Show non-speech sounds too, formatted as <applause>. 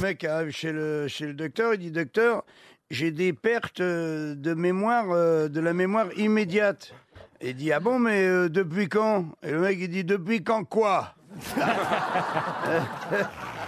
mec arrive chez le, chez le docteur, il dit Docteur, j'ai des pertes euh, de mémoire, euh, de la mémoire immédiate. Et il dit Ah bon, mais euh, depuis quand? Et le mec il dit Depuis quand quoi? <laughs>